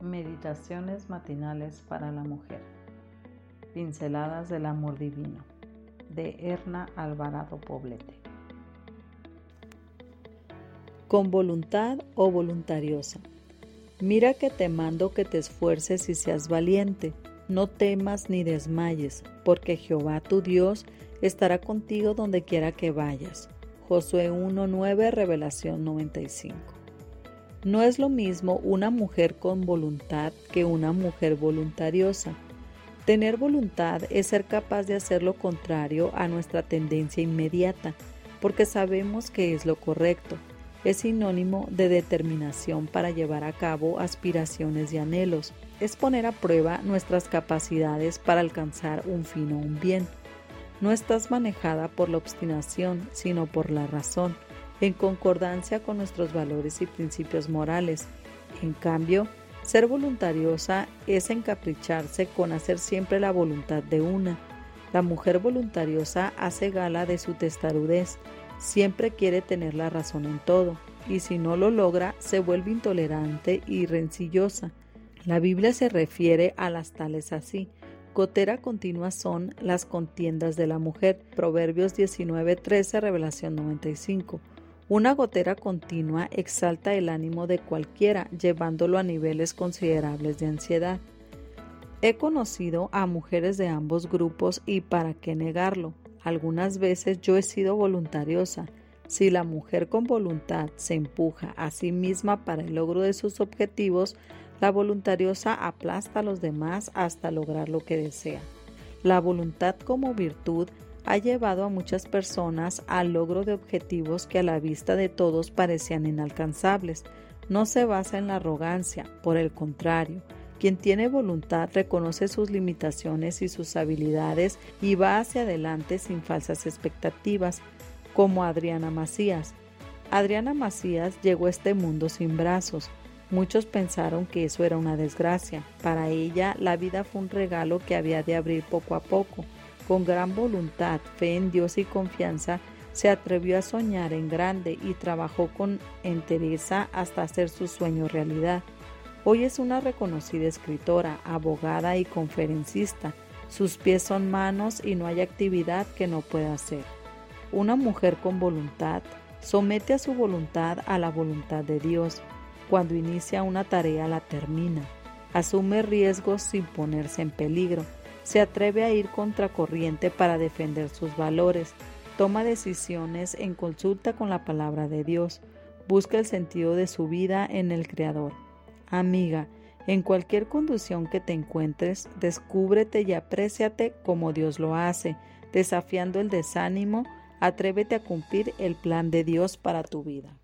Meditaciones matinales para la mujer. Pinceladas del amor divino. De Erna Alvarado Poblete. Con voluntad o voluntariosa. Mira que te mando que te esfuerces y seas valiente. No temas ni desmayes, porque Jehová tu Dios estará contigo donde quiera que vayas. Josué 1.9, Revelación 95. No es lo mismo una mujer con voluntad que una mujer voluntariosa. Tener voluntad es ser capaz de hacer lo contrario a nuestra tendencia inmediata, porque sabemos que es lo correcto. Es sinónimo de determinación para llevar a cabo aspiraciones y anhelos. Es poner a prueba nuestras capacidades para alcanzar un fin o un bien. No estás manejada por la obstinación, sino por la razón en concordancia con nuestros valores y principios morales. En cambio, ser voluntariosa es encapricharse con hacer siempre la voluntad de una. La mujer voluntariosa hace gala de su testarudez, siempre quiere tener la razón en todo, y si no lo logra, se vuelve intolerante y rencillosa. La Biblia se refiere a las tales así. Gotera continua son las contiendas de la mujer. Proverbios 19:13, Revelación 95. Una gotera continua exalta el ánimo de cualquiera, llevándolo a niveles considerables de ansiedad. He conocido a mujeres de ambos grupos y para qué negarlo. Algunas veces yo he sido voluntariosa. Si la mujer con voluntad se empuja a sí misma para el logro de sus objetivos, la voluntariosa aplasta a los demás hasta lograr lo que desea. La voluntad como virtud ha llevado a muchas personas al logro de objetivos que a la vista de todos parecían inalcanzables. No se basa en la arrogancia, por el contrario, quien tiene voluntad reconoce sus limitaciones y sus habilidades y va hacia adelante sin falsas expectativas, como Adriana Macías. Adriana Macías llegó a este mundo sin brazos. Muchos pensaron que eso era una desgracia. Para ella la vida fue un regalo que había de abrir poco a poco. Con gran voluntad, fe en Dios y confianza, se atrevió a soñar en grande y trabajó con entereza hasta hacer su sueño realidad. Hoy es una reconocida escritora, abogada y conferencista. Sus pies son manos y no hay actividad que no pueda hacer. Una mujer con voluntad somete a su voluntad a la voluntad de Dios. Cuando inicia una tarea la termina. Asume riesgos sin ponerse en peligro se atreve a ir contracorriente para defender sus valores, toma decisiones en consulta con la palabra de Dios, busca el sentido de su vida en el Creador. Amiga, en cualquier conducción que te encuentres, descúbrete y apréciate como Dios lo hace, desafiando el desánimo, atrévete a cumplir el plan de Dios para tu vida.